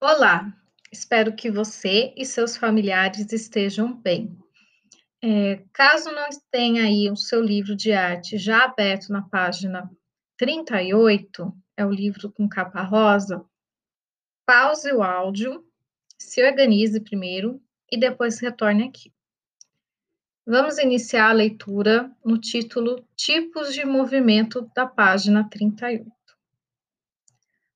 Olá, espero que você e seus familiares estejam bem. Eh, caso não tenha aí o seu livro de arte já aberto na página 38, é o livro com capa rosa, pause o áudio, se organize primeiro e depois retorne aqui. Vamos iniciar a leitura no título Tipos de movimento da página 38.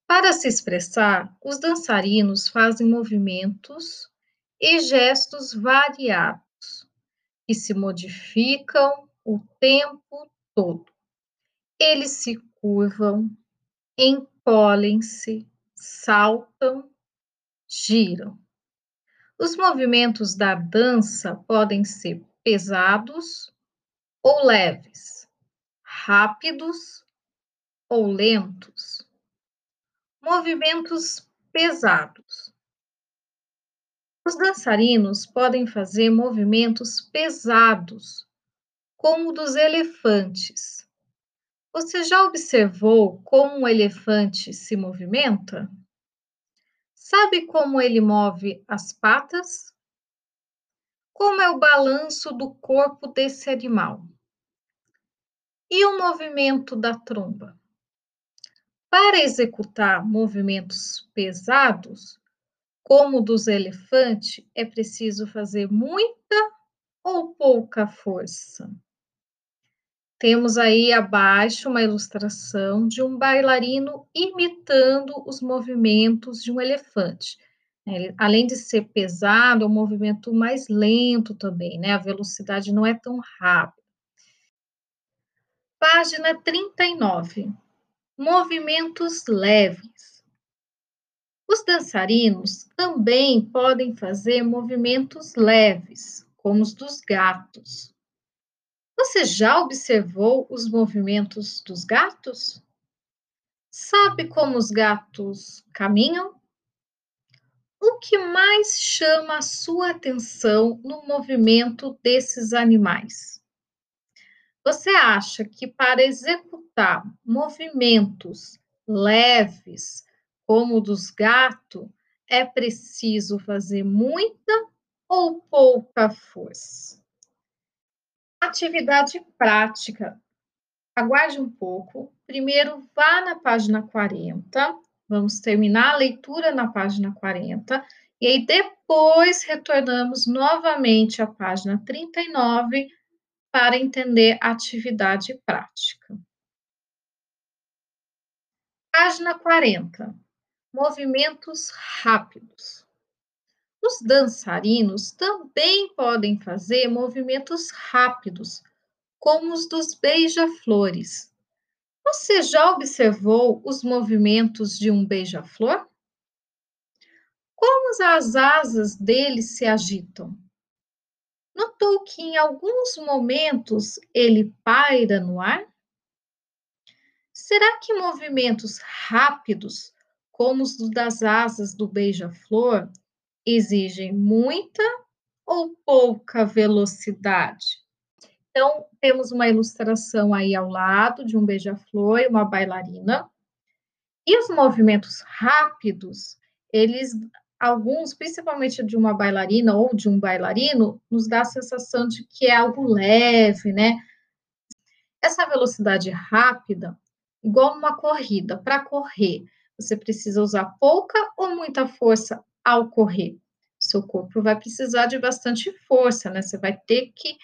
Para se expressar, os dançarinos fazem movimentos e gestos variados, que se modificam o tempo todo. Eles se curvam, encolhem-se, saltam, giram. Os movimentos da dança podem ser pesados ou leves, rápidos ou lentos. Movimentos pesados. Os dançarinos podem fazer movimentos pesados, como o dos elefantes. Você já observou como um elefante se movimenta? Sabe como ele move as patas? Como é o balanço do corpo desse animal? E o movimento da tromba? Para executar movimentos pesados, como o dos elefantes, é preciso fazer muita ou pouca força. Temos aí abaixo uma ilustração de um bailarino imitando os movimentos de um elefante. Ele, além de ser pesado, é um movimento mais lento também, né? A velocidade não é tão rápida. Página 39 movimentos leves. Os dançarinos também podem fazer movimentos leves, como os dos gatos. Você já observou os movimentos dos gatos? Sabe como os gatos caminham? O que mais chama a sua atenção no movimento desses animais? Você acha que para executar movimentos leves, como o dos gatos, é preciso fazer muita ou pouca força? Atividade prática. Aguarde um pouco. Primeiro, vá na página 40. Vamos terminar a leitura na página 40. E aí, depois, retornamos novamente à página 39 para entender a atividade prática. Página 40. Movimentos rápidos. Os dançarinos também podem fazer movimentos rápidos, como os dos beija-flores. Você já observou os movimentos de um beija-flor? Como as asas dele se agitam? Notou que em alguns momentos ele paira no ar? Será que movimentos rápidos, como os das asas do beija-flor, exigem muita ou pouca velocidade? Então, temos uma ilustração aí ao lado de um beija-flor e uma bailarina. E os movimentos rápidos, eles alguns, principalmente de uma bailarina ou de um bailarino, nos dá a sensação de que é algo leve, né? Essa velocidade rápida, igual numa corrida, para correr, você precisa usar pouca ou muita força ao correr. Seu corpo vai precisar de bastante força, né? Você vai ter que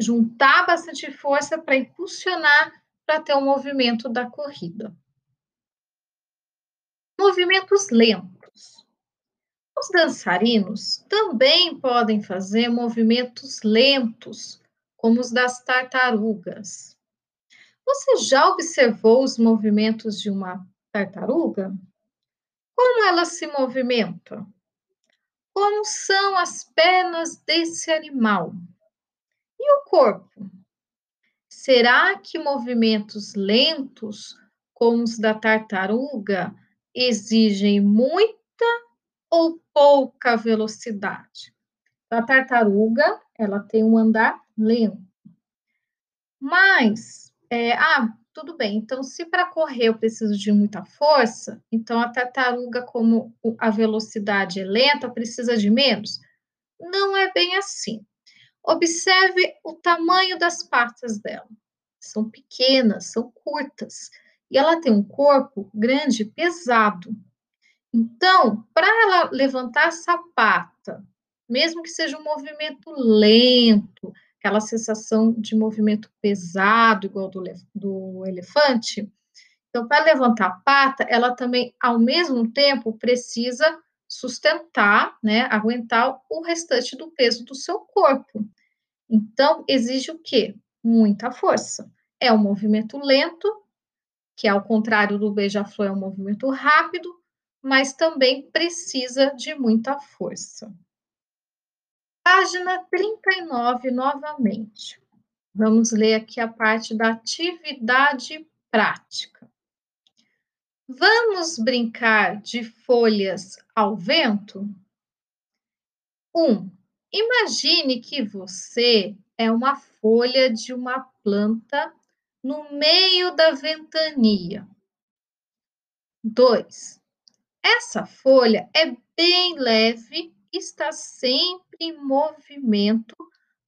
juntar bastante força para impulsionar para ter o movimento da corrida. Movimentos lentos os dançarinos também podem fazer movimentos lentos, como os das tartarugas. Você já observou os movimentos de uma tartaruga? Como ela se movimenta? Como são as pernas desse animal? E o corpo? Será que movimentos lentos, como os da tartaruga, exigem muita ou pouca velocidade. A tartaruga, ela tem um andar lento. Mas, é, ah, Tudo bem, então se para correr eu preciso de muita força, então a tartaruga, como a velocidade é lenta, precisa de menos? Não é bem assim. Observe o tamanho das patas dela. São pequenas, são curtas, e ela tem um corpo grande, pesado. Então, para ela levantar essa pata, mesmo que seja um movimento lento, aquela sensação de movimento pesado, igual do, do elefante. Então, para levantar a pata, ela também, ao mesmo tempo, precisa sustentar, né, aguentar o restante do peso do seu corpo. Então, exige o quê? Muita força. É um movimento lento, que ao contrário do beija-flor é um movimento rápido, mas também precisa de muita força. Página 39 novamente. Vamos ler aqui a parte da atividade prática. Vamos brincar de folhas ao vento? 1. Um, imagine que você é uma folha de uma planta no meio da ventania. 2. Essa folha é bem leve está sempre em movimento,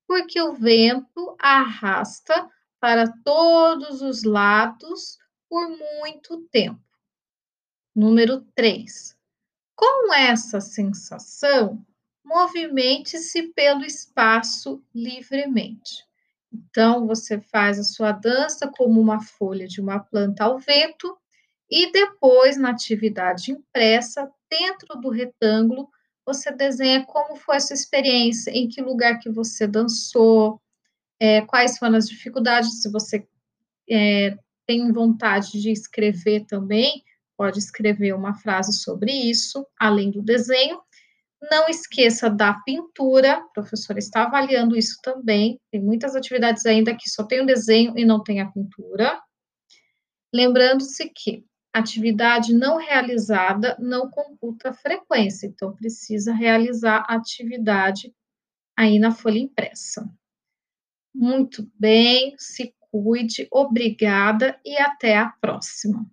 porque o vento arrasta para todos os lados por muito tempo. Número 3. Com essa sensação, movimente-se pelo espaço livremente. Então, você faz a sua dança como uma folha de uma planta ao vento e depois, na atividade impressa, dentro do retângulo, você desenha como foi a sua experiência, em que lugar que você dançou, é, quais foram as dificuldades, se você é, tem vontade de escrever também, pode escrever uma frase sobre isso, além do desenho. Não esqueça da pintura, a professora está avaliando isso também. Tem muitas atividades ainda que só tem o desenho e não tem a pintura. Lembrando-se que atividade não realizada não computa frequência, então precisa realizar a atividade aí na folha impressa. Muito bem, se cuide, obrigada e até a próxima.